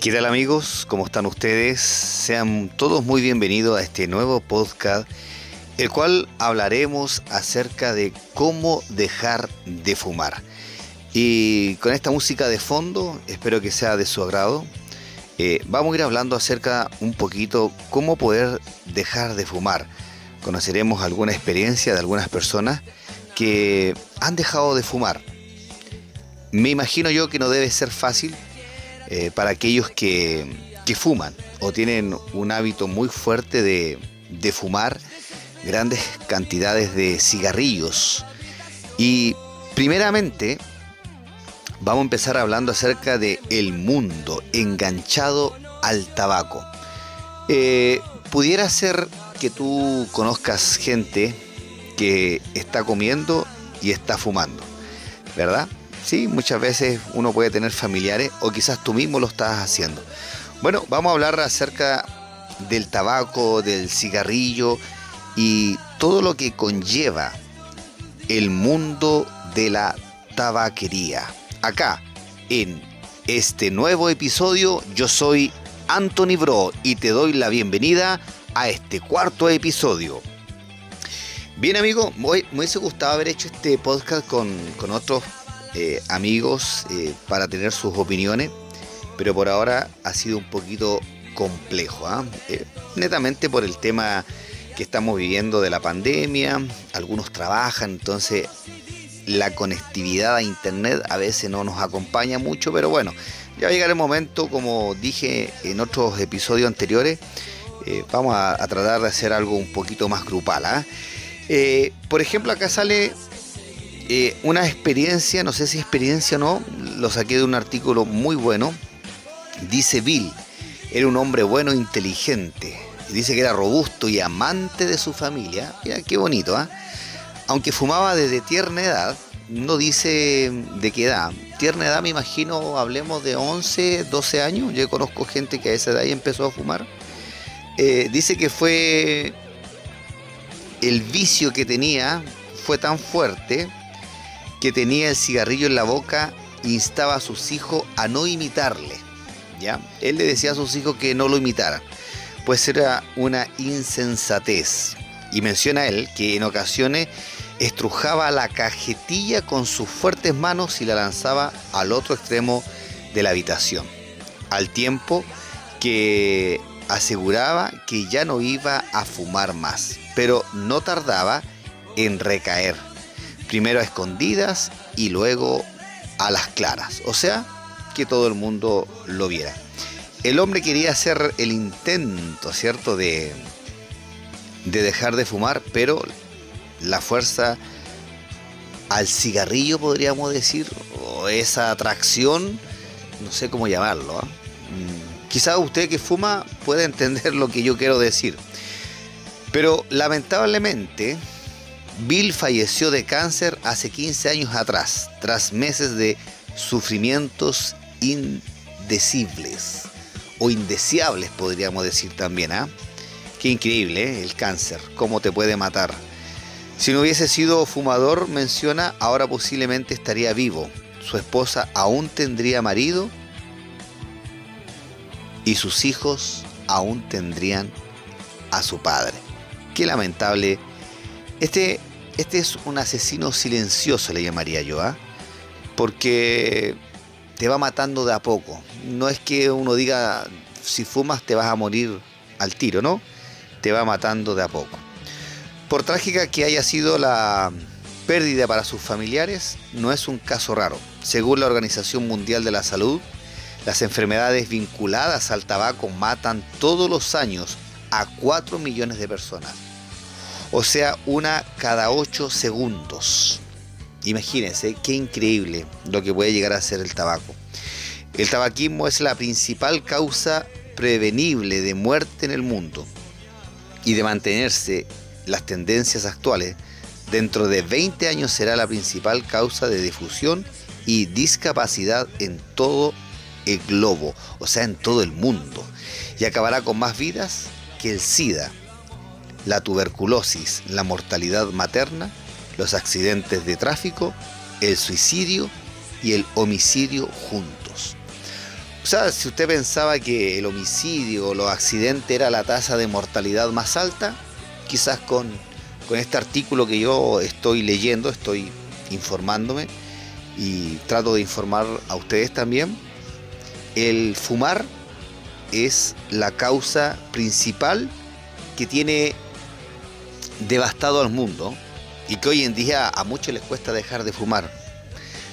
¿Qué tal amigos? ¿Cómo están ustedes? Sean todos muy bienvenidos a este nuevo podcast, el cual hablaremos acerca de cómo dejar de fumar. Y con esta música de fondo, espero que sea de su agrado, eh, vamos a ir hablando acerca un poquito cómo poder dejar de fumar. Conoceremos alguna experiencia de algunas personas que han dejado de fumar. Me imagino yo que no debe ser fácil eh, para aquellos que, fuman o tienen un hábito muy fuerte de, de fumar grandes cantidades de cigarrillos. Y primeramente vamos a empezar hablando acerca de el mundo enganchado al tabaco. Eh, pudiera ser que tú conozcas gente que está comiendo y está fumando, ¿verdad? Sí, muchas veces uno puede tener familiares o quizás tú mismo lo estás haciendo. Bueno, vamos a hablar acerca del tabaco, del cigarrillo y todo lo que conlleva el mundo de la tabaquería acá en este nuevo episodio. Yo soy Anthony Bro y te doy la bienvenida a este cuarto episodio. Bien amigo, me hubiese gustado haber hecho este podcast con, otros eh, amigos eh, para tener sus opiniones, pero por ahora ha sido un poquito complejo, ¿ah? eh, netamente por el tema que estamos viviendo de la pandemia, algunos trabajan, entonces la conectividad a internet a veces no nos acompaña mucho, pero bueno, ya llegará el momento, como dije en otros episodios anteriores, vamos a, tratar de hacer algo un poquito más grupal. ¿ah? Por ejemplo, acá sale eh, una experiencia, no sé si experiencia o no, lo saqué de un artículo muy bueno. Dice Bill, era un hombre bueno e inteligente. Dice que era robusto y amante de su familia. Mira, qué bonito, ¿ah? aunque fumaba desde tierna edad, no dice de qué edad. Tierna edad me imagino, hablemos de 11, 12 años. Yo conozco gente que a esa edad ya empezó a fumar. Eh, dice que fue el vicio que tenía fue tan fuerte que tenía el cigarrillo en la boca e instaba a sus hijos a no imitarle. ¿ya? Él le decía a sus hijos que no lo imitaran, pues era una insensatez. Y menciona él que en ocasiones estrujaba la cajetilla con sus fuertes manos y la lanzaba al otro extremo de la habitación, al tiempo que aseguraba que ya no iba a fumar más, pero no tardaba en recaer, primero a escondidas y luego a las claras, o sea, que todo el mundo lo viera. El hombre quería hacer el intento, ¿cierto?, de, de dejar de fumar, pero la fuerza al cigarrillo, podríamos decir, o esa atracción, no sé cómo llamarlo. Mm, quizá usted que fuma puede entender lo que yo quiero decir. Pero lamentablemente, Bill falleció de cáncer hace 15 años atrás, tras meses de sufrimientos indecibles o indeseables, podríamos decir también. ¿ah? Qué increíble ¿eh? el cáncer, cómo te puede matar. Si no hubiese sido fumador, menciona, ahora posiblemente estaría vivo. Su esposa aún tendría marido y sus hijos aún tendrían a su padre. Qué lamentable. Este, este es un asesino silencioso, le llamaría yo, ¿ah? porque te va matando de a poco. No es que uno diga, si fumas te vas a morir al tiro, ¿no? Te va matando de a poco. Por trágica que haya sido la pérdida para sus familiares, no es un caso raro. Según la Organización Mundial de la Salud, las enfermedades vinculadas al tabaco matan todos los años a 4 millones de personas. O sea, una cada 8 segundos. Imagínense qué increíble lo que puede llegar a ser el tabaco. El tabaquismo es la principal causa prevenible de muerte en el mundo y de mantenerse las tendencias actuales, dentro de 20 años será la principal causa de difusión y discapacidad en todo el globo, o sea, en todo el mundo, y acabará con más vidas que el SIDA, la tuberculosis, la mortalidad materna, los accidentes de tráfico, el suicidio y el homicidio juntos. O sea, si usted pensaba que el homicidio o los accidentes era la tasa de mortalidad más alta, quizás con, con este artículo que yo estoy leyendo, estoy informándome y trato de informar a ustedes también, el fumar es la causa principal que tiene devastado al mundo y que hoy en día a muchos les cuesta dejar de fumar.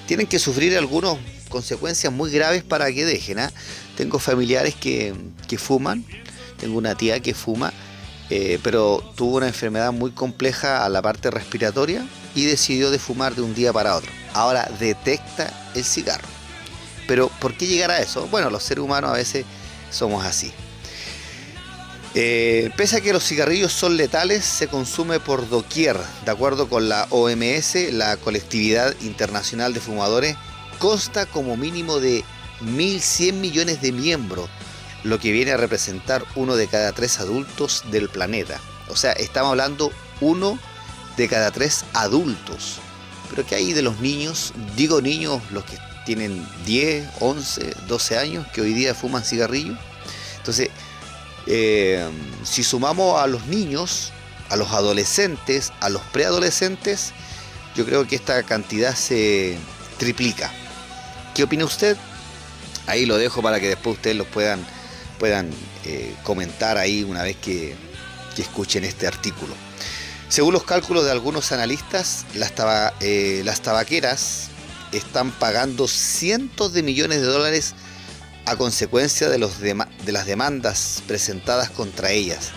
Tienen que sufrir algunas consecuencias muy graves para que dejen. ¿ah? Tengo familiares que, fuman, tengo una tía que fuma, eh, pero tuvo una enfermedad muy compleja a la parte respiratoria y decidió de fumar de un día para otro. Ahora detecta el cigarro. Pero ¿por qué llegar a eso? Bueno, los seres humanos a veces somos así. Eh, pese a que los cigarrillos son letales, se consume por doquier. De acuerdo con la OMS, la colectividad internacional de fumadores consta como mínimo de 1.100 millones de miembros, lo que viene a representar uno de cada tres adultos del planeta. O sea, estamos hablando uno de cada tres adultos. Pero ¿qué hay de los niños? Digo niños, los que tienen 10, 11, 12 años, que hoy día fuman cigarrillos. Entonces, eh, si sumamos a los niños, a los adolescentes, a los preadolescentes, yo creo que esta cantidad se triplica. ¿Qué opina usted? Ahí lo dejo para que después ustedes lo puedan, puedan eh, comentar ahí una vez que, escuchen este artículo. Según los cálculos de algunos analistas, las, eh, las tabaqueras están pagando cientos de millones de dólares a consecuencia de, los de, las demandas presentadas contra ellas.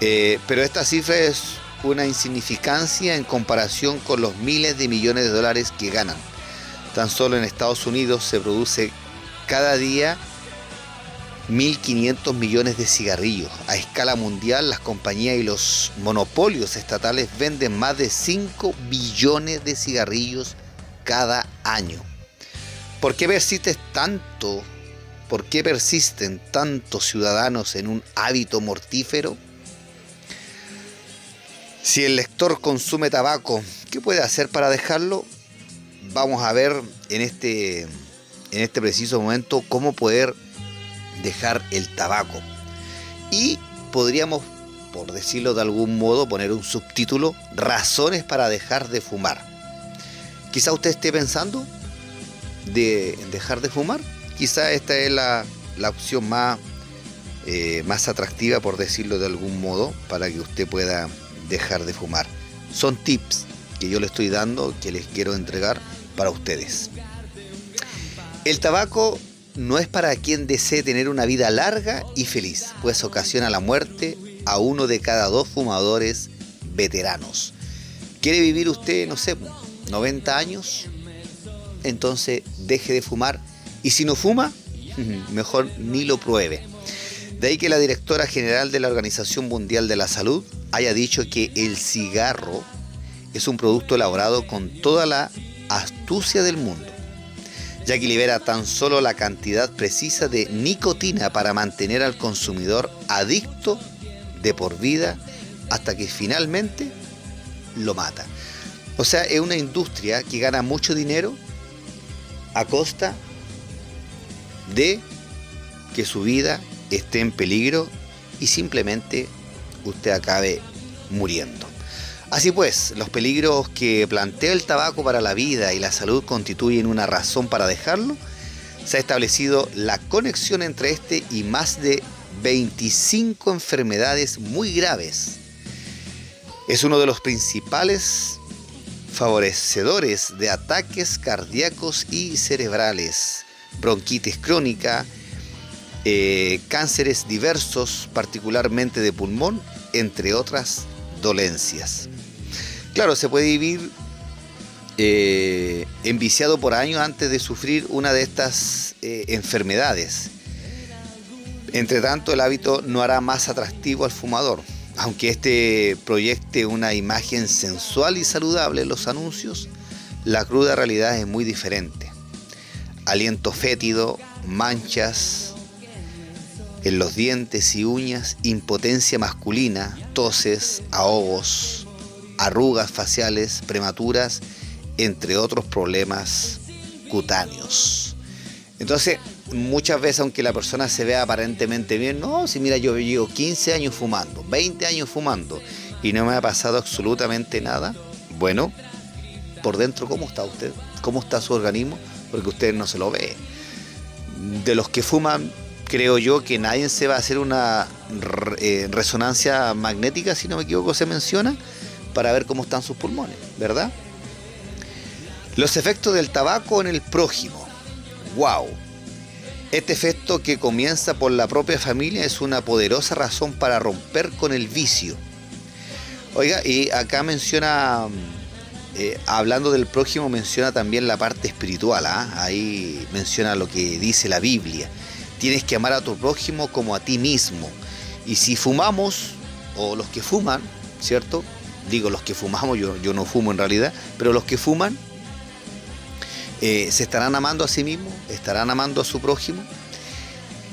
Eh, pero esta cifra es una insignificancia en comparación con los miles de millones de dólares que ganan. Tan solo en Estados Unidos se produce cada día 1.500 millones de cigarrillos. A escala mundial, las compañías y los monopolios estatales venden más de 5 billones de cigarrillos cada año. ¿Por qué persiste tanto? ¿Por qué persisten tantos ciudadanos en un hábito mortífero? Si el lector consume tabaco, ¿qué puede hacer para dejarlo? Vamos a ver en este, en este preciso momento cómo poder dejar el tabaco. Y podríamos, por decirlo de algún modo, poner un subtítulo, razones para dejar de fumar. Quizá usted esté pensando, de dejar de fumar, quizá esta es la, opción más, eh, más atractiva, por decirlo de algún modo, para que usted pueda dejar de fumar. Son tips que yo le estoy dando, que les quiero entregar para ustedes. El tabaco no es para quien desee tener una vida larga y feliz, pues ocasiona la muerte a uno de cada dos fumadores veteranos. ¿Quiere vivir usted, no sé, 90 años? Entonces deje de fumar. Y si no fuma, mejor ni lo pruebe. De ahí que la directora general de la Organización Mundial de la Salud haya dicho que el cigarro es un producto elaborado con toda la astucia del mundo, ya que libera tan solo la cantidad precisa de nicotina para mantener al consumidor adicto de por vida hasta que finalmente lo mata. O sea, es una industria que gana mucho dinero a costa de que su vida esté en peligro y simplemente usted acabe muriendo. Así pues, los peligros que plantea el tabaco para la vida y la salud constituyen una razón para dejarlo. Se ha establecido la conexión entre este y más de 25 enfermedades muy graves. Es uno de los principales favorecedores de ataques cardíacos y cerebrales, bronquitis crónica, eh, cánceres diversos, particularmente de pulmón, entre otras dolencias. Claro, se puede vivir eh, enviciado por años antes de sufrir una de estas eh, enfermedades. Entre tanto, el hábito no hará más atractivo al fumador aunque este proyecte una imagen sensual y saludable en los anuncios, la cruda realidad es muy diferente. Aliento fétido, manchas en los dientes y uñas, impotencia masculina, toses, ahogos, arrugas faciales prematuras, entre otros problemas cutáneos. Entonces, muchas veces, aunque la persona se vea aparentemente bien, no, si mira, yo llevo 15 años fumando, 20 años fumando y no me ha pasado absolutamente nada, bueno, por dentro, ¿cómo está usted? ¿Cómo está su organismo? Porque usted no se lo ve. De los que fuman, creo yo que nadie se va a hacer una eh, resonancia magnética, si no me equivoco, se menciona, para ver cómo están sus pulmones, ¿verdad? Los efectos del tabaco en el prójimo. ¡Wow! Este efecto que comienza por la propia familia es una poderosa razón para romper con el vicio. Oiga, y acá menciona, eh, hablando del prójimo, menciona también la parte espiritual. ¿ah? Ahí menciona lo que dice la Biblia. Tienes que amar a tu prójimo como a ti mismo. Y si fumamos, o los que fuman, ¿cierto? Digo los que fumamos, yo, yo no fumo en realidad, pero los que fuman, eh, ¿Se estarán amando a sí mismos? ¿Estarán amando a su prójimo?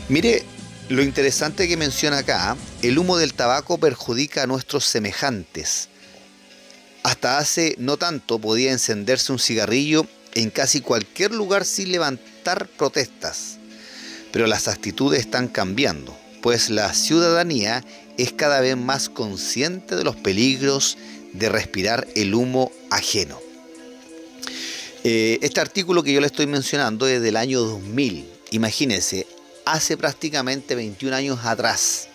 Mire, lo interesante que menciona acá, el humo del tabaco perjudica a nuestros semejantes. Hasta hace no tanto podía encenderse un cigarrillo en casi cualquier lugar sin levantar protestas. Pero las actitudes están cambiando, pues la ciudadanía es cada vez más consciente de los peligros de respirar el humo ajeno. Eh, este artículo que yo le estoy mencionando es del año 2000. Imagínense, hace prácticamente 21 años atrás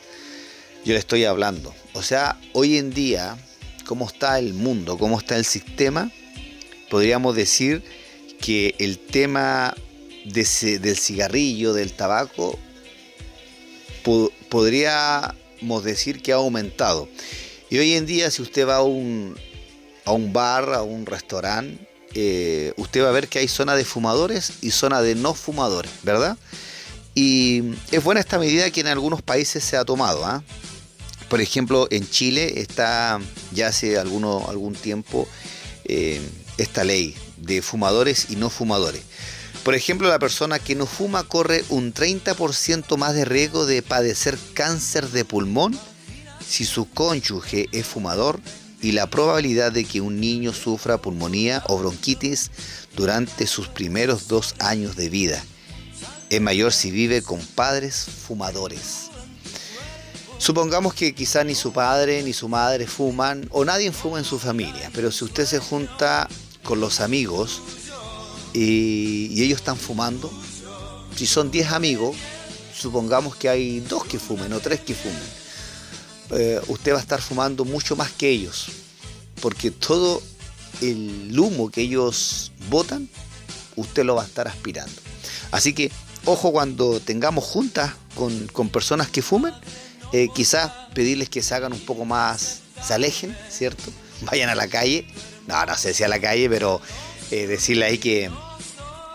yo le estoy hablando. O sea, hoy en día, cómo está el mundo, cómo está el sistema, podríamos decir que el tema del cigarrillo, del tabaco, podríamos decir que ha aumentado. Y hoy en día, si usted va a un, a un bar, a un restaurante, eh, usted va a ver que hay zona de fumadores y zona de no fumadores, ¿verdad? Y es buena esta medida que en algunos países se ha tomado. ¿ah? Por ejemplo, en Chile está ya hace alguno, algún tiempo eh, esta ley de fumadores y no fumadores. Por ejemplo, la persona que no fuma corre un 30% más de riesgo de padecer cáncer de pulmón si su cónyuge es fumador y la probabilidad de que un niño sufra pulmonía o bronquitis durante sus primeros dos años de vida. Es mayor si vive con padres fumadores. Supongamos que quizá ni su padre ni su madre fuman o nadie fuma en su familia, pero si usted se junta con los amigos y, ellos están fumando, si son 10 amigos, supongamos que hay dos que fumen o tres que fumen eh, usted va a estar fumando mucho más que ellos, porque todo el humo que ellos botan, usted lo va a estar aspirando. Así que, ojo cuando tengamos juntas con, personas que fumen, eh, quizás pedirles que se hagan un poco más, se alejen, ¿cierto? Vayan a la calle, no, no sé si a la calle, pero eh, decirle ahí que,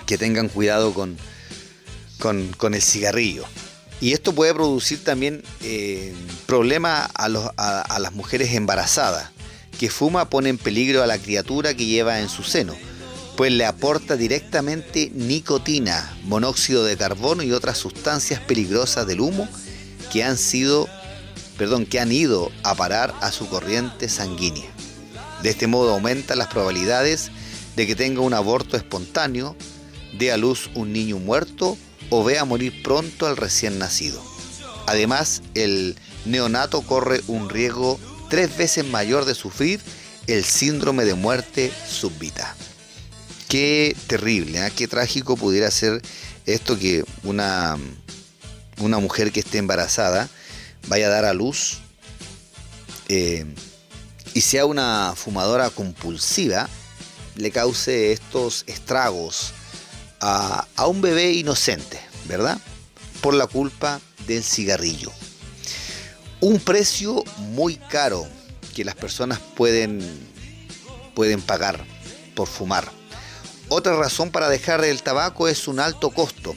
que tengan cuidado con, con el cigarrillo. Y esto puede producir también eh, problemas a, las mujeres embarazadas, que fuma pone en peligro a la criatura que lleva en su seno, pues le aporta directamente nicotina, monóxido de carbono y otras sustancias peligrosas del humo que han sido, perdón, que han ido a parar a su corriente sanguínea. De este modo aumentan las probabilidades de que tenga un aborto espontáneo, dé a luz un niño muerto o vea morir pronto al recién nacido. Además, el neonato corre un riesgo tres veces mayor de sufrir el síndrome de muerte súbita. Qué terrible, ¿eh? qué trágico pudiera ser esto que una, una mujer que esté embarazada vaya a dar a luz eh, y sea una fumadora compulsiva, le cause estos estragos a, un bebé inocente, ¿verdad? Por la culpa del cigarrillo. Un precio muy caro que las personas pueden, pueden pagar por fumar. Otra razón para dejar el tabaco es un alto costo.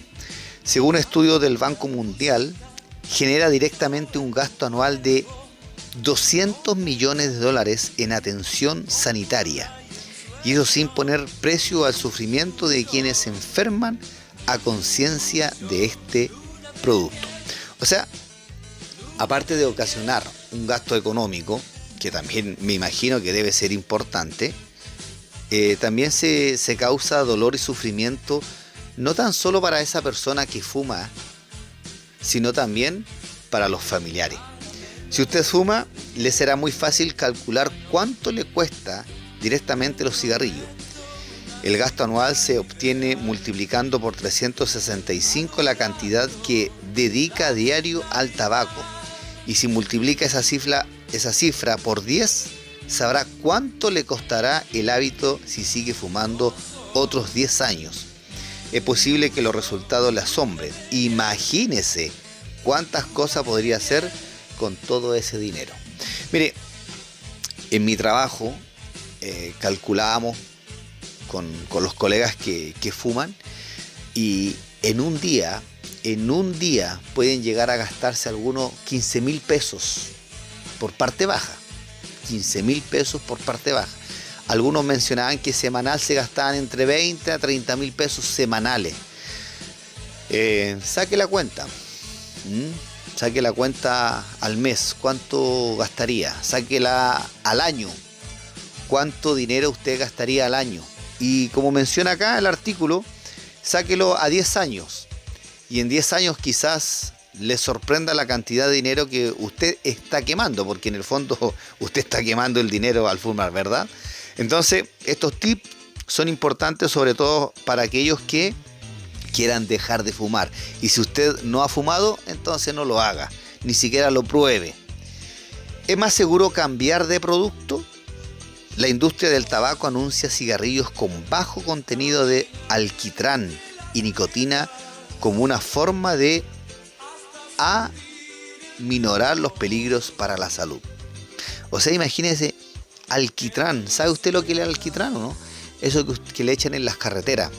Según estudios del Banco Mundial, genera directamente un gasto anual de 200 millones de dólares en atención sanitaria y eso sin poner precio al sufrimiento de quienes enferman a conciencia de este producto. O sea, aparte de ocasionar un gasto económico, que también me imagino que debe ser importante, eh, también se, se, causa dolor y sufrimiento no tan solo para esa persona que fuma, sino también para los familiares. Si usted fuma, le será muy fácil calcular cuánto le cuesta directamente los cigarrillos. El gasto anual se obtiene multiplicando por 365 la cantidad que dedica diario al tabaco. Y si multiplica esa cifra, esa cifra por 10, sabrá cuánto le costará el hábito si sigue fumando otros 10 años. Es posible que los resultados le asombren. Imagínese cuántas cosas podría hacer con todo ese dinero. Mire, en mi trabajo eh, calculábamos con, los colegas que, fuman y en un día, en un día pueden llegar a gastarse algunos 15 mil pesos por parte baja. 15 mil pesos por parte baja. Algunos mencionaban que semanal se gastaban entre 20 a 30 mil pesos semanales. Eh, saque la cuenta. Saque la cuenta al mes. ¿Cuánto gastaría? Sáquela al año. ¿Cuánto dinero usted gastaría al año? Y como menciona acá el artículo, sáquelo a 10 años. Y en 10 años quizás le sorprenda la cantidad de dinero que usted está quemando, porque en el fondo usted está quemando el dinero al fumar, ¿verdad? Entonces, estos tips son importantes sobre todo para aquellos que quieran dejar de fumar. Y si usted no ha fumado, entonces no lo haga, ni siquiera lo pruebe. ¿Es más seguro cambiar de producto? La industria del tabaco anuncia cigarrillos con bajo contenido de alquitrán y nicotina como una forma de aminorar los peligros para la salud. O sea, imagínese alquitrán. ¿Sabe usted lo que es el alquitrán o no? Eso que, le echan en las carreteras.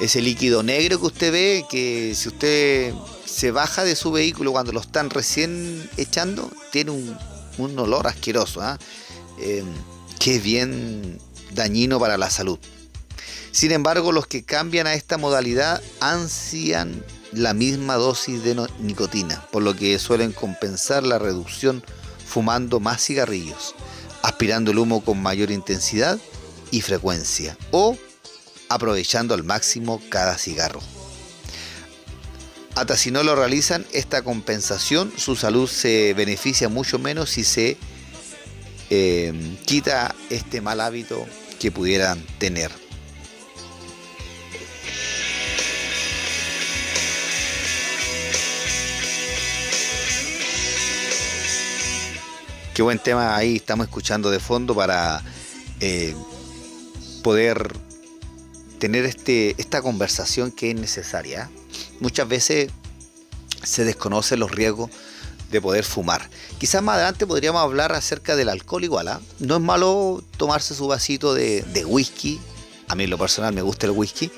Ese líquido negro que usted ve, que si usted se baja de su vehículo cuando lo están recién echando, tiene un, olor asqueroso. ¿ah? Eh, que es bien dañino para la salud. Sin embargo, los que cambian a esta modalidad ansian la misma dosis de nicotina, por lo que suelen compensar la reducción fumando más cigarrillos, aspirando el humo con mayor intensidad y frecuencia o aprovechando al máximo cada cigarro. Hasta si no lo realizan, esta compensación, su salud se beneficia mucho menos si se eh, quita este mal hábito que pudieran tener. Qué buen tema ahí estamos escuchando de fondo para eh, poder tener este, esta conversación que es necesaria. Muchas veces se desconocen los riesgos de poder fumar. Quizás más adelante podríamos hablar acerca del alcohol igual. ¿ah? No es malo tomarse su vasito de, whisky. A mí en lo personal me gusta el whisky.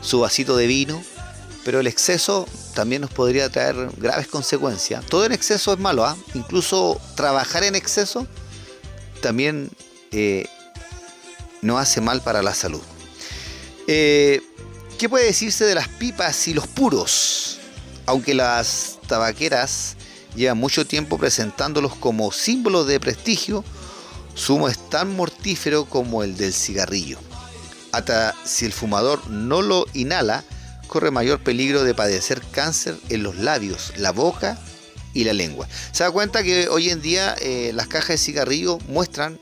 Su vasito de vino. Pero el exceso también nos podría traer graves consecuencias. Todo en exceso es malo. ¿ah? Incluso trabajar en exceso también eh, no hace mal para la salud. Eh, ¿Qué puede decirse de las pipas y los puros? Aunque las tabaqueras lleva mucho tiempo presentándolos como símbolos de prestigio, su humo es tan mortífero como el del cigarrillo. Hasta si el fumador no lo inhala, corre mayor peligro de padecer cáncer en los labios, la boca y la lengua. Se da cuenta que hoy en día eh, las cajas de cigarrillo muestran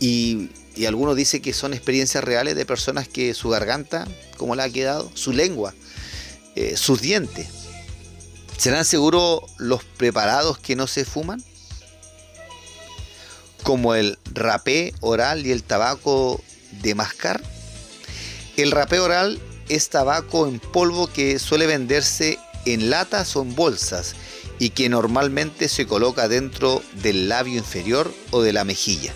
y, algunos dicen que son experiencias reales de personas que su garganta, como le ha quedado, su lengua, eh, sus dientes, ¿Serán seguros los preparados que no se fuman? Como el rapé oral y el tabaco de mascar. El rapé oral es tabaco en polvo que suele venderse en latas o en bolsas y que normalmente se coloca dentro del labio inferior o de la mejilla.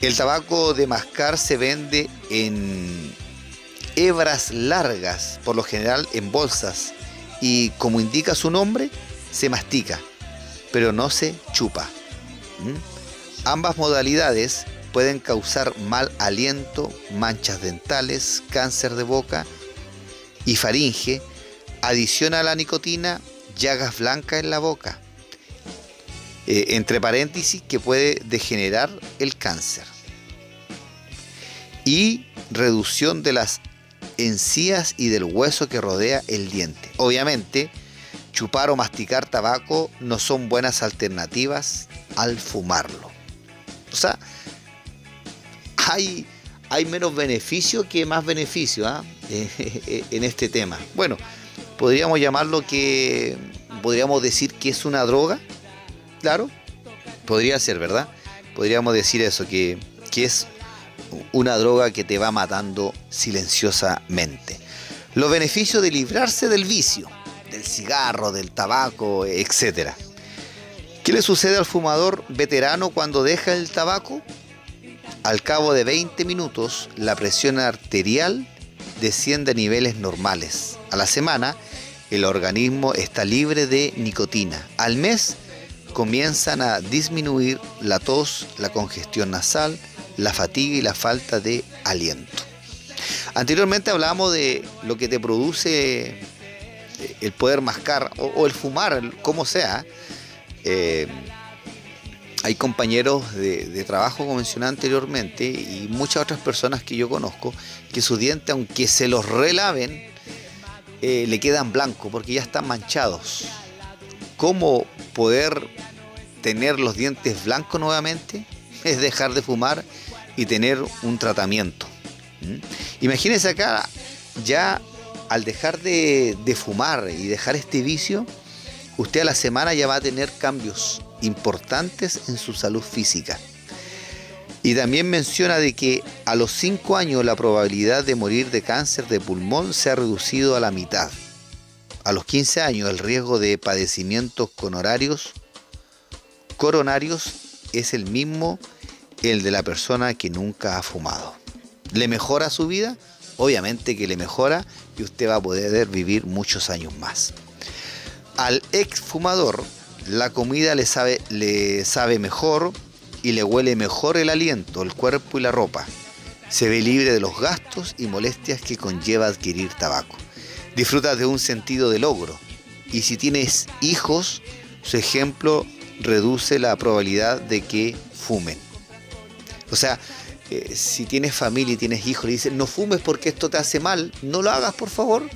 El tabaco de mascar se vende en hebras largas, por lo general en bolsas, y como indica su nombre, se mastica, pero no se chupa. Ambas modalidades pueden causar mal aliento, manchas dentales, cáncer de boca y faringe, adición a la nicotina, llagas blancas en la boca. Eh, entre paréntesis, que puede degenerar el cáncer. Y reducción de las encías y del hueso que rodea el diente. Obviamente, chupar o masticar tabaco no son buenas alternativas al fumarlo. O sea, hay, menos beneficio que más beneficio ¿ah? en este tema. Bueno, podríamos llamarlo que, podríamos decir que es una droga, claro, podría ser, ¿verdad? Podríamos decir eso, que es una droga que te va matando silenciosamente. Los beneficios de librarse del vicio, del cigarro, del tabaco, etc. ¿Qué le sucede al fumador veterano cuando deja el tabaco? Al cabo de 20 minutos, la presión arterial desciende a niveles normales. A la semana, el organismo está libre de nicotina. Al mes, comienzan a disminuir la tos, la congestión nasal, la fatiga y la falta de aliento. Anteriormente hablábamos de lo que te produce eh, el poder mascar o, el fumar, como sea. Eh, hay compañeros de, trabajo, como mencioné anteriormente, y muchas otras personas que yo conozco, que sus dientes, aunque se los relaven, eh, le quedan blancos porque ya están manchados. ¿Cómo poder tener los dientes blancos nuevamente? Es dejar de fumar y tener un tratamiento. Imagínense acá, ya al dejar de, fumar y dejar este vicio, usted a la semana ya va a tener cambios importantes en su salud física. Y también menciona de que a los 5 años la probabilidad de morir de cáncer de pulmón se ha reducido a la mitad. A los 15 años el riesgo de padecimientos coronarios, coronarios es el mismo el de la persona que nunca ha fumado. ¿Le mejora su vida? Obviamente que le mejora y usted va a poder vivir muchos años más. Al ex fumador, la comida le sabe, le sabe mejor y le huele mejor el aliento, el cuerpo y la ropa. Se ve libre de los gastos y molestias que conlleva adquirir tabaco. Disfruta de un sentido de logro. Y si tienes hijos, su ejemplo reduce la probabilidad de que fumen. O sea, eh, si tienes familia y tienes hijos y dicen, no fumes porque esto te hace mal, no lo hagas por favor,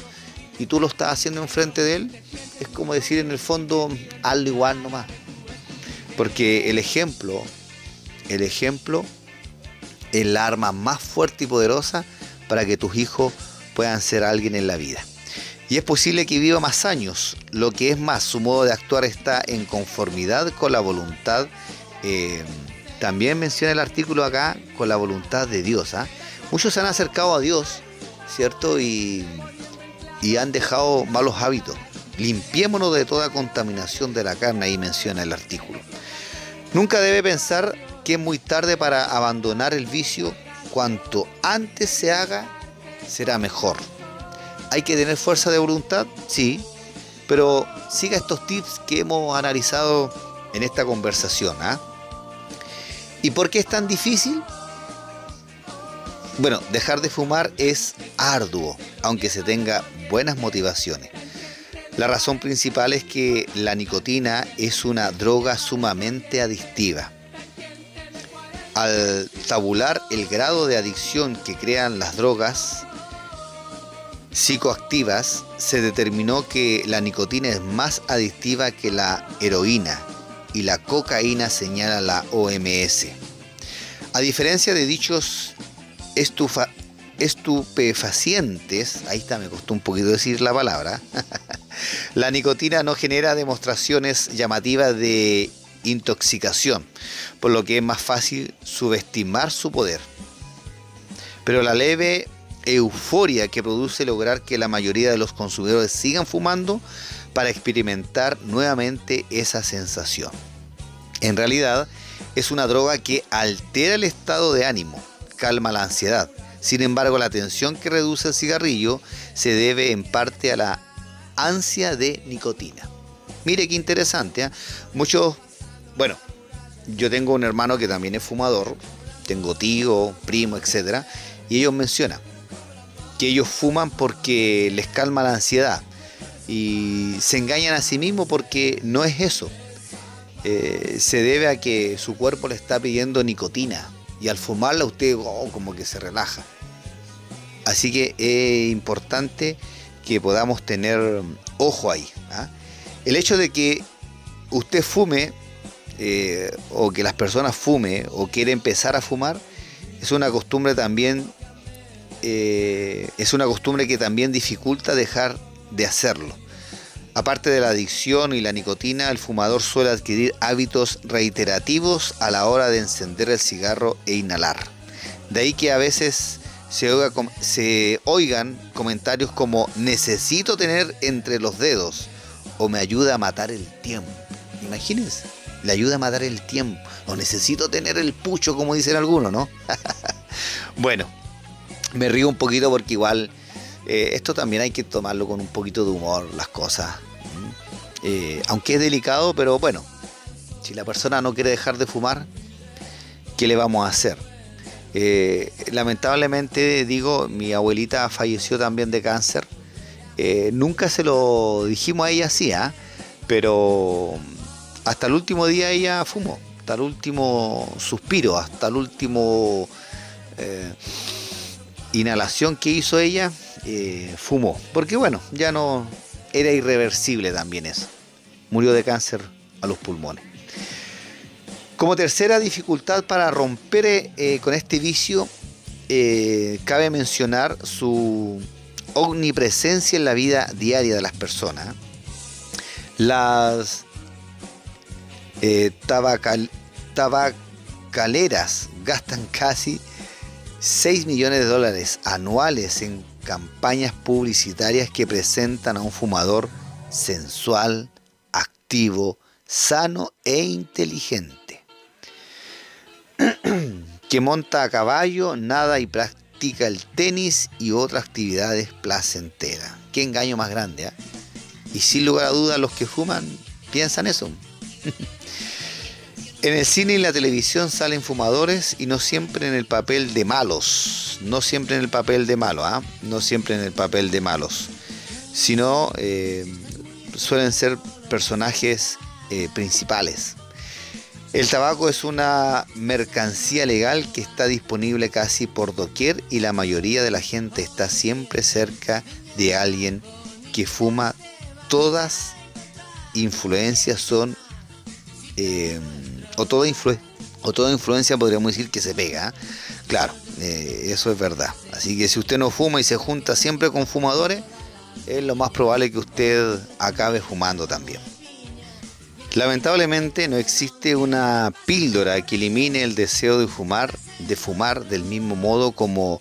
y tú lo estás haciendo enfrente de él, es como decir en el fondo, hazlo igual nomás. Porque el ejemplo, el ejemplo es la arma más fuerte y poderosa para que tus hijos puedan ser alguien en la vida. Y es posible que viva más años, lo que es más, su modo de actuar está en conformidad con la voluntad eh, también menciona el artículo acá con la voluntad de Dios. ¿ah? Muchos se han acercado a Dios, ¿cierto? Y, y han dejado malos hábitos. Limpiémonos de toda contaminación de la carne, ahí menciona el artículo. Nunca debe pensar que es muy tarde para abandonar el vicio. Cuanto antes se haga, será mejor. ¿Hay que tener fuerza de voluntad? Sí, pero siga estos tips que hemos analizado en esta conversación. ¿ah? ¿Y por qué es tan difícil? Bueno, dejar de fumar es arduo, aunque se tenga buenas motivaciones. La razón principal es que la nicotina es una droga sumamente adictiva. Al tabular el grado de adicción que crean las drogas psicoactivas, se determinó que la nicotina es más adictiva que la heroína, y la cocaína, señala la OMS. A diferencia de dichos estupefacientes, ahí está, me costó un poquito decir la palabra, la nicotina no genera demostraciones llamativas de intoxicación, por lo que es más fácil subestimar su poder. Pero la leve euforia que produce lograr que la mayoría de los consumidores sigan fumando para experimentar nuevamente esa sensación. En realidad, es una droga que altera el estado de ánimo, calma la ansiedad. Sin embargo, la tensión que reduce el cigarrillo se debe en parte a la ansia de nicotina. Mire qué interesante. ¿eh? Muchos, bueno, yo tengo un hermano que también es fumador, tengo tío, primo, etc. Y ellos mencionan que ellos fuman porque les calma la ansiedad y se engañan a sí mismos porque no es eso. Eh, se debe a que su cuerpo le está pidiendo nicotina y al fumarla usted oh, como que se relaja. Así que es importante que podamos tener ojo ahí. ¿ah? El hecho de que usted fume eh, o que las personas fume o quiere empezar a fumar es una costumbre también eh, es una costumbre que también dificulta dejar de hacerlo. Aparte de la adicción y la nicotina, el fumador suele adquirir hábitos reiterativos a la hora de encender el cigarro e inhalar. De ahí que a veces se, oigan comentarios como necesito tener entre los dedos o me ayuda a matar el tiempo. Imagínense, le ayuda a matar el tiempo o necesito tener el pucho como dicen algunos, ¿no? bueno, me río un poquito porque igual eh, esto también hay que tomarlo con un poquito de humor, las cosas. Eh, aunque es delicado, pero bueno, si la persona no quiere dejar de fumar, ¿qué le vamos a hacer? Eh, lamentablemente, digo, mi abuelita falleció también de cáncer. nunca se lo dijimos a ella así, ¿ah? pero hasta el último día ella fumó, hasta el último suspiro, hasta el último inhalación que hizo ella, eh, fumó. Porque bueno, ya no era irreversible también eso. Murió de cáncer a los pulmones. Como tercera dificultad para romper eh, con este vicio, eh, cabe mencionar su omnipresencia en la vida diaria de las personas. Las tabacaleras gastan casi 6 millones de dólares anuales en campañas publicitarias que presentan a un fumador sensual, activo, sano e inteligente, que monta a caballo, nada y practica el tenis y otras actividades placenteras. Qué engaño más grande, ¿eh? Y sin lugar a dudas los que fuman piensan eso. En el cine y la televisión salen fumadores y no siempre en el papel de malos, no siempre en el papel de malo, ¿ah? no siempre en el papel de malos, sino eh, suelen ser personajes eh, principales. El tabaco es una mercancía legal que está disponible casi por doquier y la mayoría de la gente está siempre cerca de alguien que fuma. Todas influencias son eh, o toda, o toda influencia podríamos decir que se pega. Claro, eh, eso es verdad. Así que si usted no fuma y se junta siempre con fumadores, es lo más probable que usted acabe fumando también. Lamentablemente no existe una píldora que elimine el deseo de fumar, de fumar del mismo modo como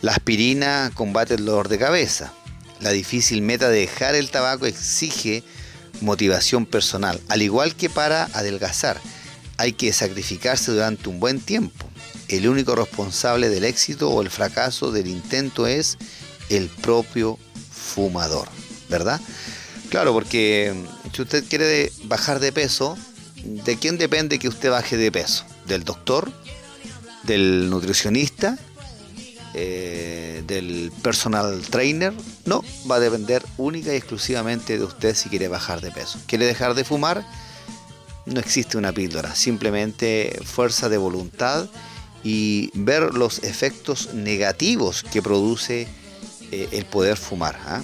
la aspirina combate el dolor de cabeza. La difícil meta de dejar el tabaco exige motivación personal, al igual que para adelgazar hay que sacrificarse durante un buen tiempo. El único responsable del éxito o el fracaso del intento es el propio fumador, ¿verdad? Claro, porque mm, si usted quiere bajar de peso, ¿de quién depende que usted baje de peso? ¿Del doctor? ¿Del nutricionista? Eh, ¿Del personal trainer? No, va a depender única y exclusivamente de usted si quiere bajar de peso. ¿Quiere dejar de fumar? No existe una píldora, simplemente fuerza de voluntad y ver los efectos negativos que produce eh, el poder fumar. ¿ah?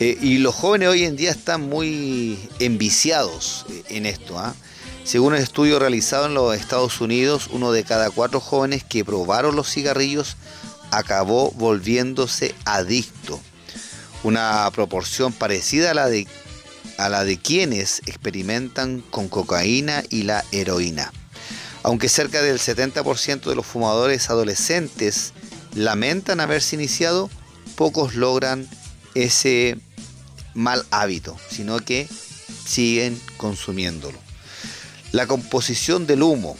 Eh, y los jóvenes hoy en día están muy enviciados eh, en esto. ¿ah? Según un estudio realizado en los Estados Unidos, uno de cada cuatro jóvenes que probaron los cigarrillos acabó volviéndose adicto. Una proporción parecida a la de a la de quienes experimentan con cocaína y la heroína. Aunque cerca del 70% de los fumadores adolescentes lamentan haberse iniciado, pocos logran ese mal hábito, sino que siguen consumiéndolo. La composición del humo.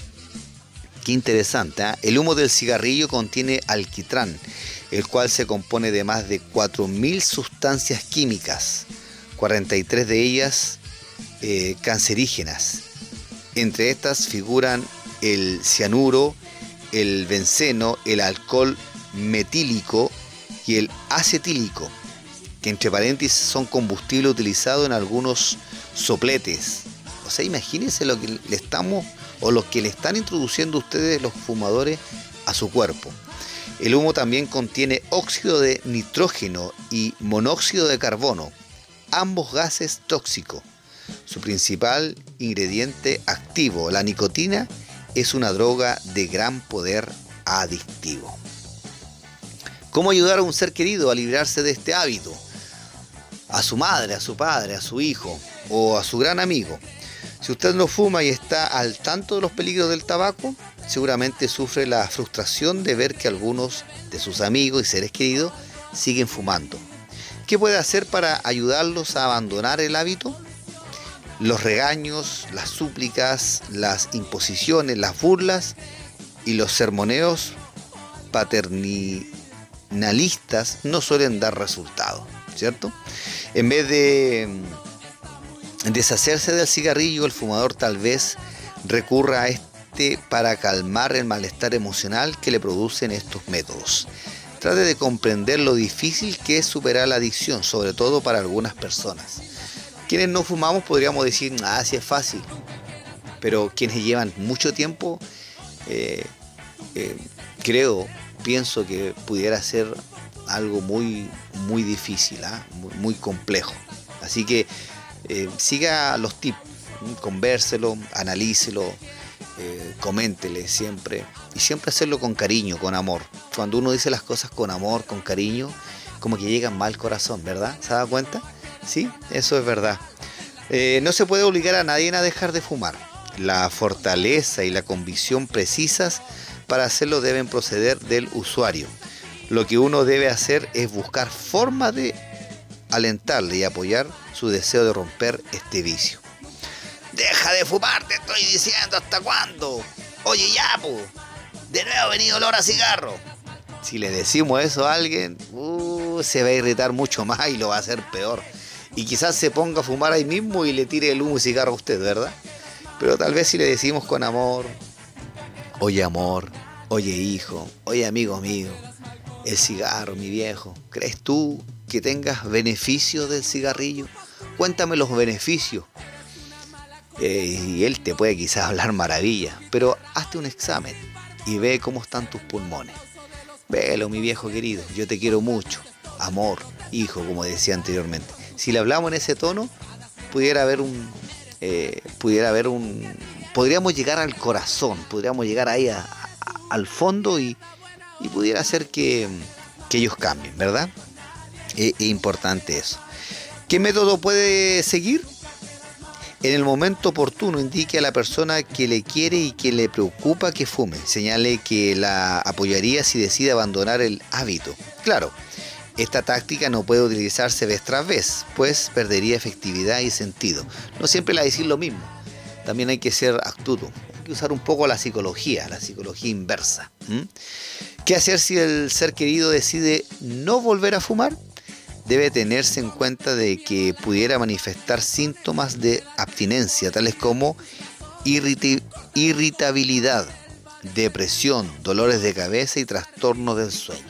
Qué interesante. ¿eh? El humo del cigarrillo contiene alquitrán, el cual se compone de más de 4.000 sustancias químicas 43 de ellas eh, cancerígenas. Entre estas figuran el cianuro, el benceno, el alcohol metílico y el acetílico, que entre paréntesis son combustible utilizado en algunos sopletes. O sea, imagínense lo que le estamos o lo que le están introduciendo ustedes los fumadores a su cuerpo. El humo también contiene óxido de nitrógeno y monóxido de carbono, ambos gases tóxicos. Su principal ingrediente activo, la nicotina, es una droga de gran poder adictivo. ¿Cómo ayudar a un ser querido a librarse de este hábito? A su madre, a su padre, a su hijo o a su gran amigo. Si usted no fuma y está al tanto de los peligros del tabaco, seguramente sufre la frustración de ver que algunos de sus amigos y seres queridos siguen fumando. ¿Qué puede hacer para ayudarlos a abandonar el hábito? Los regaños, las súplicas, las imposiciones, las burlas y los sermoneos paternalistas no suelen dar resultado, ¿cierto? En vez de deshacerse del cigarrillo, el fumador tal vez recurra a este para calmar el malestar emocional que le producen estos métodos. Trate de comprender lo difícil que es superar la adicción, sobre todo para algunas personas. Quienes no fumamos podríamos decir, ah, sí es fácil, pero quienes llevan mucho tiempo, eh, eh, creo, pienso que pudiera ser algo muy, muy difícil, ¿ah? muy complejo. Así que eh, siga los tips, convérselo, analícelo, eh, coméntele siempre. Y siempre hacerlo con cariño, con amor. Cuando uno dice las cosas con amor, con cariño, como que llegan mal corazón, ¿verdad? ¿Se da cuenta? Sí, eso es verdad. Eh, no se puede obligar a nadie a dejar de fumar. La fortaleza y la convicción precisas para hacerlo deben proceder del usuario. Lo que uno debe hacer es buscar formas de alentarle y apoyar su deseo de romper este vicio. Deja de fumar, te estoy diciendo, ¿hasta cuándo? Oye, ya, De nuevo ha venido olor a cigarro. Si le decimos eso a alguien, uh, se va a irritar mucho más y lo va a hacer peor. Y quizás se ponga a fumar ahí mismo y le tire el humo y cigarro a usted, ¿verdad? Pero tal vez si le decimos con amor, oye amor, oye hijo, oye amigo mío, el cigarro, mi viejo, ¿crees tú que tengas beneficios del cigarrillo? Cuéntame los beneficios. Eh, y él te puede quizás hablar maravilla, pero hazte un examen y ve cómo están tus pulmones. Velo, mi viejo querido, yo te quiero mucho. Amor, hijo, como decía anteriormente. Si le hablamos en ese tono, pudiera haber un. Eh, pudiera haber un. Podríamos llegar al corazón, podríamos llegar ahí al fondo y, y pudiera hacer que, que ellos cambien, ¿verdad? Es, importante eso. ¿Qué método puede seguir? En el momento oportuno indique a la persona que le quiere y que le preocupa que fume. Señale que la apoyaría si decide abandonar el hábito. Claro, esta táctica no puede utilizarse vez tras vez, pues perdería efectividad y sentido. No siempre la decir lo mismo. También hay que ser astuto. Hay que usar un poco la psicología, la psicología inversa. ¿Qué hacer si el ser querido decide no volver a fumar? Debe tenerse en cuenta de que pudiera manifestar síntomas de abstinencia, tales como irritabilidad, depresión, dolores de cabeza y trastornos del sueño.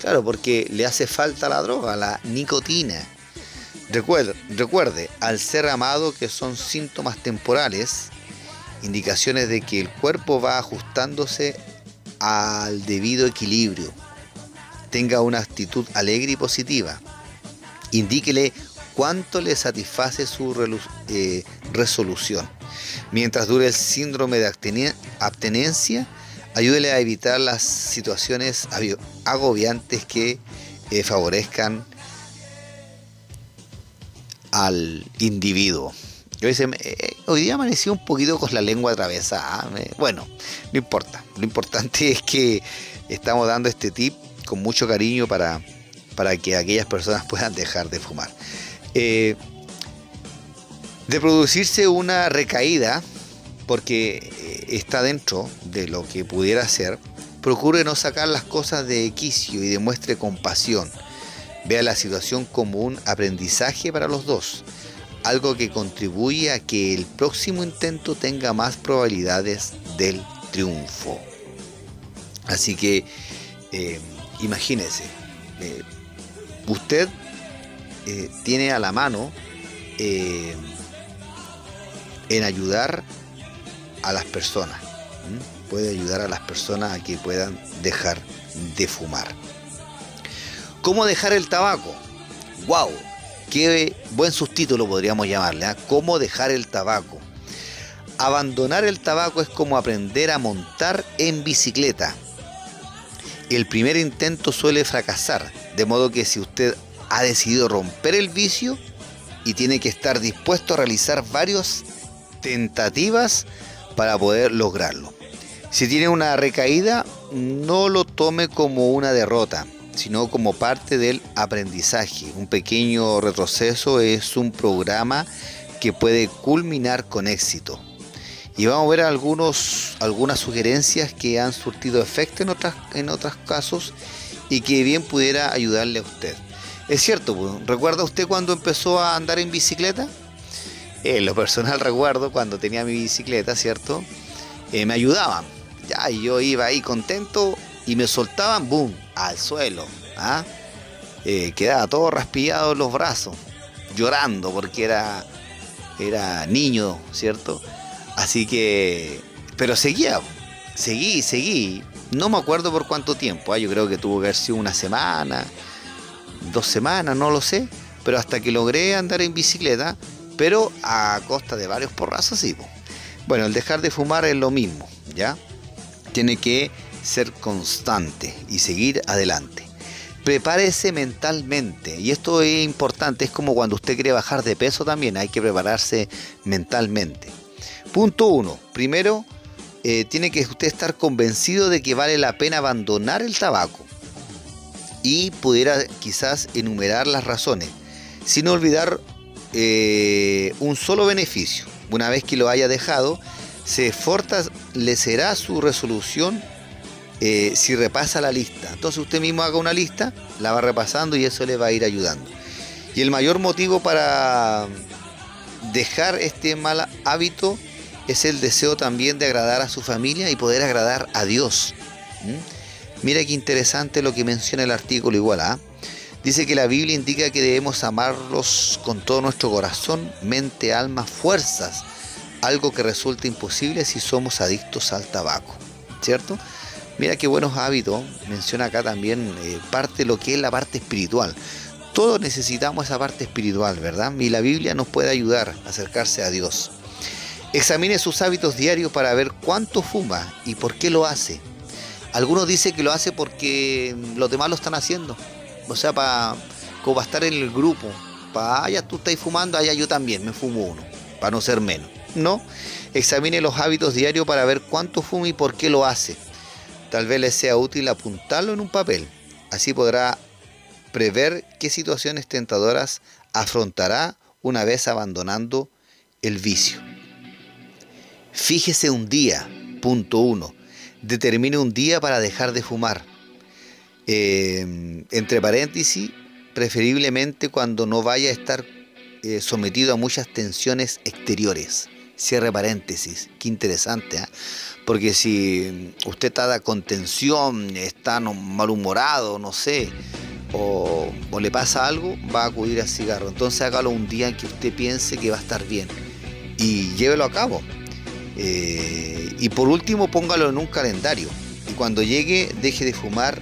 Claro, porque le hace falta la droga, la nicotina. Recuerde, recuerde, al ser amado que son síntomas temporales, indicaciones de que el cuerpo va ajustándose al debido equilibrio. Tenga una actitud alegre y positiva. Indíquele cuánto le satisface su eh, resolución. Mientras dure el síndrome de abstenencia, ayúdele a evitar las situaciones agobiantes que eh, favorezcan al individuo. Eh, hoy día amanecí un poquito con la lengua atravesada. Bueno, no importa. Lo importante es que estamos dando este tip con mucho cariño para, para que aquellas personas puedan dejar de fumar. Eh, de producirse una recaída, porque eh, está dentro de lo que pudiera ser, procure no sacar las cosas de quicio y demuestre compasión. Vea la situación como un aprendizaje para los dos algo que contribuye a que el próximo intento tenga más probabilidades del triunfo. Así que eh, imagínese, eh, usted eh, tiene a la mano en ayudar a las personas. puede ayudar a las personas a que puedan dejar de fumar. ¿Cómo dejar el tabaco? ¡Wow! Qué buen subtítulo podríamos llamarle. ¿eh? ¿Cómo dejar el tabaco? Abandonar el tabaco es como aprender a montar en bicicleta. El primer intento suele fracasar, de modo que si usted ha decidido romper el vicio y tiene que estar dispuesto a realizar varias tentativas para poder lograrlo. Si tiene una recaída, no lo tome como una derrota, sino como parte del aprendizaje. Un pequeño retroceso es un programa que puede culminar con éxito. Y vamos a ver algunos, algunas sugerencias que han surtido efecto en, otras, en otros casos y que bien pudiera ayudarle a usted. Es cierto, pues, ¿recuerda usted cuando empezó a andar en bicicleta? En lo personal recuerdo cuando tenía mi bicicleta, ¿cierto? Eh, me ayudaban. Ya, y yo iba ahí contento y me soltaban, ¡boom!, al suelo. ¿ah? Eh, quedaba todo raspillado en los brazos, llorando porque era, era niño, ¿cierto? Así que, pero seguía, seguí, seguí. No me acuerdo por cuánto tiempo, ¿ah? yo creo que tuvo que haber sido una semana, dos semanas, no lo sé, pero hasta que logré andar en bicicleta, pero a costa de varios porrazos, sí. Bueno, el dejar de fumar es lo mismo, ¿ya? Tiene que ser constante y seguir adelante. Prepárese mentalmente, y esto es importante, es como cuando usted quiere bajar de peso también, hay que prepararse mentalmente. Punto uno. Primero, eh, tiene que usted estar convencido de que vale la pena abandonar el tabaco. Y pudiera quizás enumerar las razones, sin olvidar eh, un solo beneficio. Una vez que lo haya dejado, se fortalecerá su resolución eh, si repasa la lista. Entonces usted mismo haga una lista, la va repasando y eso le va a ir ayudando. Y el mayor motivo para dejar este mal hábito es el deseo también de agradar a su familia y poder agradar a Dios. ¿Mm? Mira qué interesante lo que menciona el artículo igual. ¿ah? Dice que la Biblia indica que debemos amarlos con todo nuestro corazón, mente, alma, fuerzas, algo que resulta imposible si somos adictos al tabaco, ¿cierto? Mira qué buenos hábitos, menciona acá también eh, parte lo que es la parte espiritual. Todos necesitamos esa parte espiritual, ¿verdad? Y la Biblia nos puede ayudar a acercarse a Dios. Examine sus hábitos diarios para ver cuánto fuma y por qué lo hace. Algunos dicen que lo hace porque los demás lo están haciendo. O sea, para como estar en el grupo. Para, allá tú estás fumando, allá yo también me fumo uno. Para no ser menos. No. Examine los hábitos diarios para ver cuánto fuma y por qué lo hace. Tal vez le sea útil apuntarlo en un papel. Así podrá prever qué situaciones tentadoras afrontará una vez abandonando el vicio. Fíjese un día, punto uno. Determine un día para dejar de fumar. Eh, entre paréntesis, preferiblemente cuando no vaya a estar eh, sometido a muchas tensiones exteriores. Cierre paréntesis, qué interesante, ¿ah? porque si usted está con tensión, está malhumorado, no sé, o, o, le pasa algo, va a acudir al cigarro. Entonces hágalo un día en que usted piense que va a estar bien y llévelo a cabo. Eh, y por último, póngalo en un calendario. Y cuando llegue, deje de fumar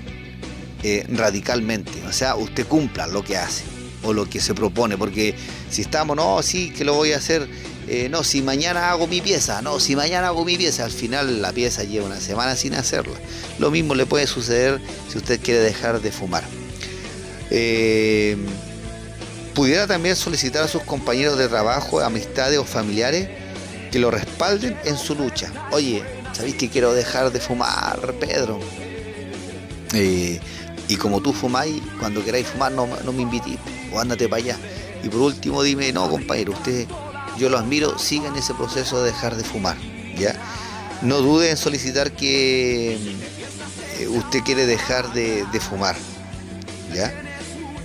eh, radicalmente. O sea, usted cumpla lo que hace o lo que se propone. Porque si estamos, no, sí, que lo voy a hacer. Eh, no, si mañana hago mi pieza, no, si mañana hago mi pieza, al final la pieza lleva una semana sin hacerla. Lo mismo le puede suceder si usted quiere dejar de fumar. pudiera también solicitar a sus compañeros de trabajo, amistades o familiares que lo respalden en su lucha. Oye, ¿sabéis que quiero dejar de fumar, Pedro? Eh, y como tú fumáis, cuando queráis fumar no, me invitís, o ándate para allá. Y por último dime, no compañero, usted, yo lo admiro, siga en ese proceso de dejar de fumar. ¿ya? No dude en solicitar que eh, usted quiere dejar de, de fumar. ¿ya?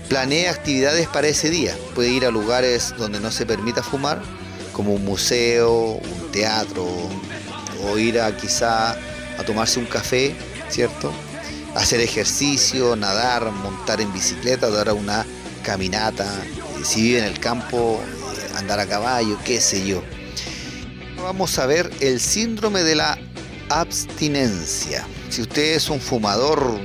Planee actividades para ese día. Puede ir a lugares donde no se permita fumar como un museo, un teatro, o ir a quizá a tomarse un café, ¿cierto? Hacer ejercicio, nadar, montar en bicicleta, dar una caminata, eh, si vive en el campo, eh, andar a caballo, qué sé yo. Vamos a ver el síndrome de la abstinencia. Si usted es un fumador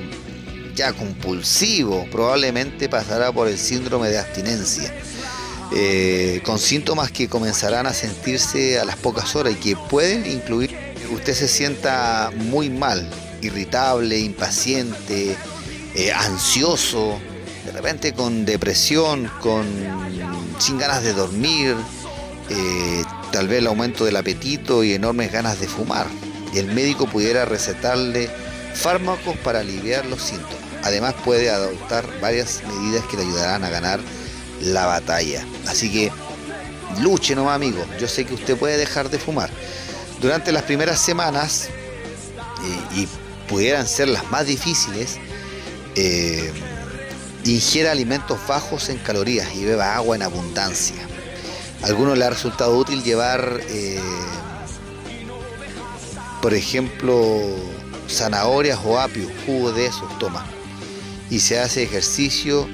ya compulsivo, probablemente pasará por el síndrome de abstinencia. Eh, con síntomas que comenzarán a sentirse a las pocas horas y que pueden incluir que usted se sienta muy mal, irritable, impaciente, eh, ansioso, de repente con depresión, con sin ganas de dormir, eh, tal vez el aumento del apetito y enormes ganas de fumar. Y el médico pudiera recetarle fármacos para aliviar los síntomas. Además puede adoptar varias medidas que le ayudarán a ganar la batalla. Así que luche nomás amigo, yo sé que usted puede dejar de fumar. Durante las primeras semanas, y pudieran ser las más difíciles, eh, ingiera alimentos bajos en calorías y beba agua en abundancia. A algunos le ha resultado útil llevar, eh, por ejemplo, zanahorias o apio, jugo de esos, toma. Y se hace ejercicio,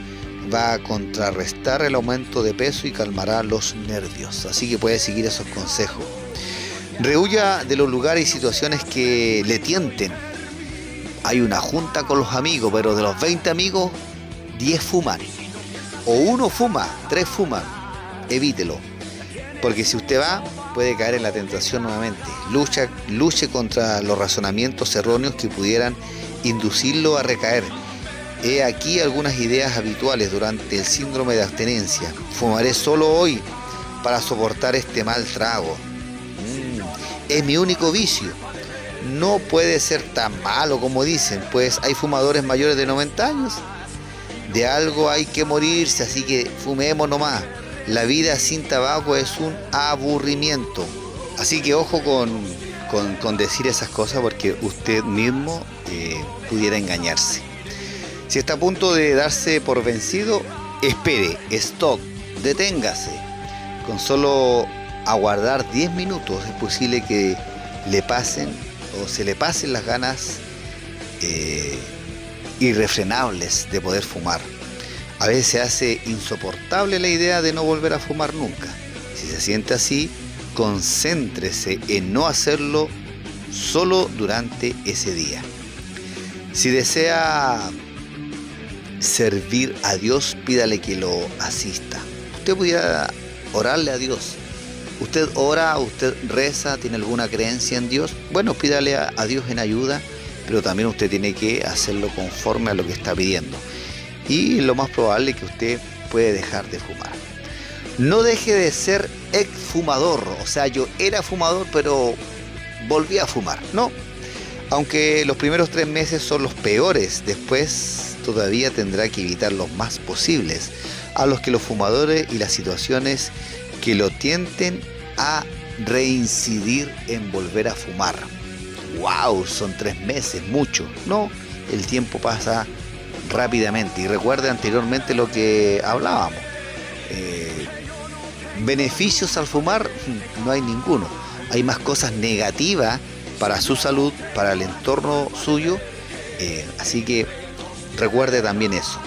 va a contrarrestar el aumento de peso y calmará los nervios. Así que puede seguir esos consejos. Rehuya de los lugares y situaciones que le tienten. Hay una junta con los amigos, pero de los 20 amigos, 10 fuman. O uno fuma, tres fuman. Evítelo. Porque si usted va, puede caer en la tentación nuevamente. Lucha, luche contra los razonamientos erróneos que pudieran inducirlo a recaer. He aquí algunas ideas habituales durante el síndrome de abstenencia. Fumaré solo hoy para soportar este mal trago. Mm, es mi único vicio. No puede ser tan malo como dicen, pues hay fumadores mayores de 90 años. De algo hay que morirse, así que fumemos nomás. La vida sin tabaco es un aburrimiento. Así que ojo con, decir esas cosas porque usted mismo eh, pudiera engañarse. Si está a punto de darse por vencido, espere, stop, deténgase. Con solo aguardar 10 minutos es posible que le pasen o se le pasen las ganas eh, irrefrenables de poder fumar. A veces se hace insoportable la idea de no volver a fumar nunca. Si se siente así, concéntrese en no hacerlo solo durante ese día. Si desea servir a Dios, pídale que lo asista. Usted pudiera orarle a Dios. Usted ora, usted reza, tiene alguna creencia en Dios. Bueno, pídale a, Dios en ayuda, pero también usted tiene que hacerlo conforme a lo que está pidiendo. Y lo más probable es que usted puede dejar de fumar. No deje de ser ex fumador. O sea, yo era fumador, pero volví a fumar. No. Aunque los primeros tres meses son los peores, después todavía tendrá que evitar los más posibles a los que los fumadores y las situaciones que lo tienten a reincidir en volver a fumar. ¡Wow! Son tres meses, mucho. No, el tiempo pasa rápidamente. Y recuerde anteriormente lo que hablábamos. Eh, beneficios al fumar no hay ninguno. Hay más cosas negativas para su salud, para el entorno suyo. Eh, así que Recuerde también eso.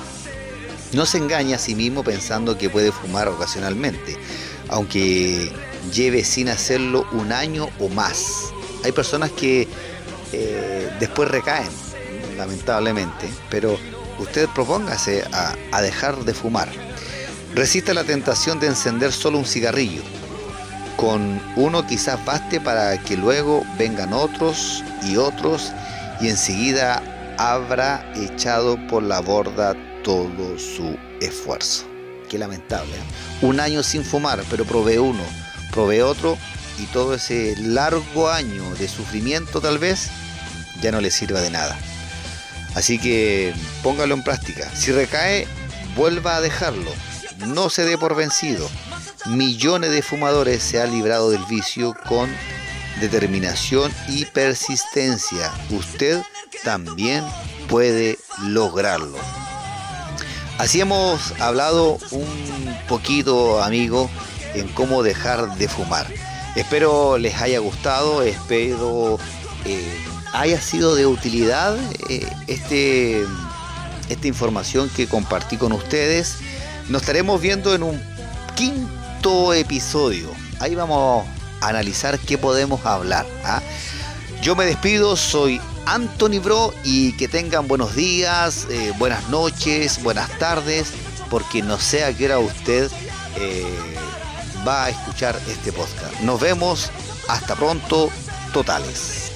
No se engaña a sí mismo pensando que puede fumar ocasionalmente, aunque lleve sin hacerlo un año o más. Hay personas que eh, después recaen, lamentablemente, pero usted propóngase a, a dejar de fumar. Resista la tentación de encender solo un cigarrillo. Con uno quizás baste para que luego vengan otros y otros y enseguida habrá echado por la borda todo su esfuerzo. Qué lamentable. ¿eh? Un año sin fumar, pero probé uno, probé otro y todo ese largo año de sufrimiento tal vez ya no le sirva de nada. Así que póngalo en práctica. Si recae, vuelva a dejarlo. No se dé por vencido. Millones de fumadores se han librado del vicio con determinación y persistencia. Usted también puede lograrlo. Así hemos hablado un poquito, amigo, en cómo dejar de fumar. Espero les haya gustado, espero eh, haya sido de utilidad eh, este, esta información que compartí con ustedes. Nos estaremos viendo en un quinto episodio. Ahí vamos analizar qué podemos hablar. ¿ah? Yo me despido, soy Anthony Bro y que tengan buenos días, eh, buenas noches, buenas tardes, porque no sé a qué hora usted eh, va a escuchar este podcast. Nos vemos, hasta pronto, totales.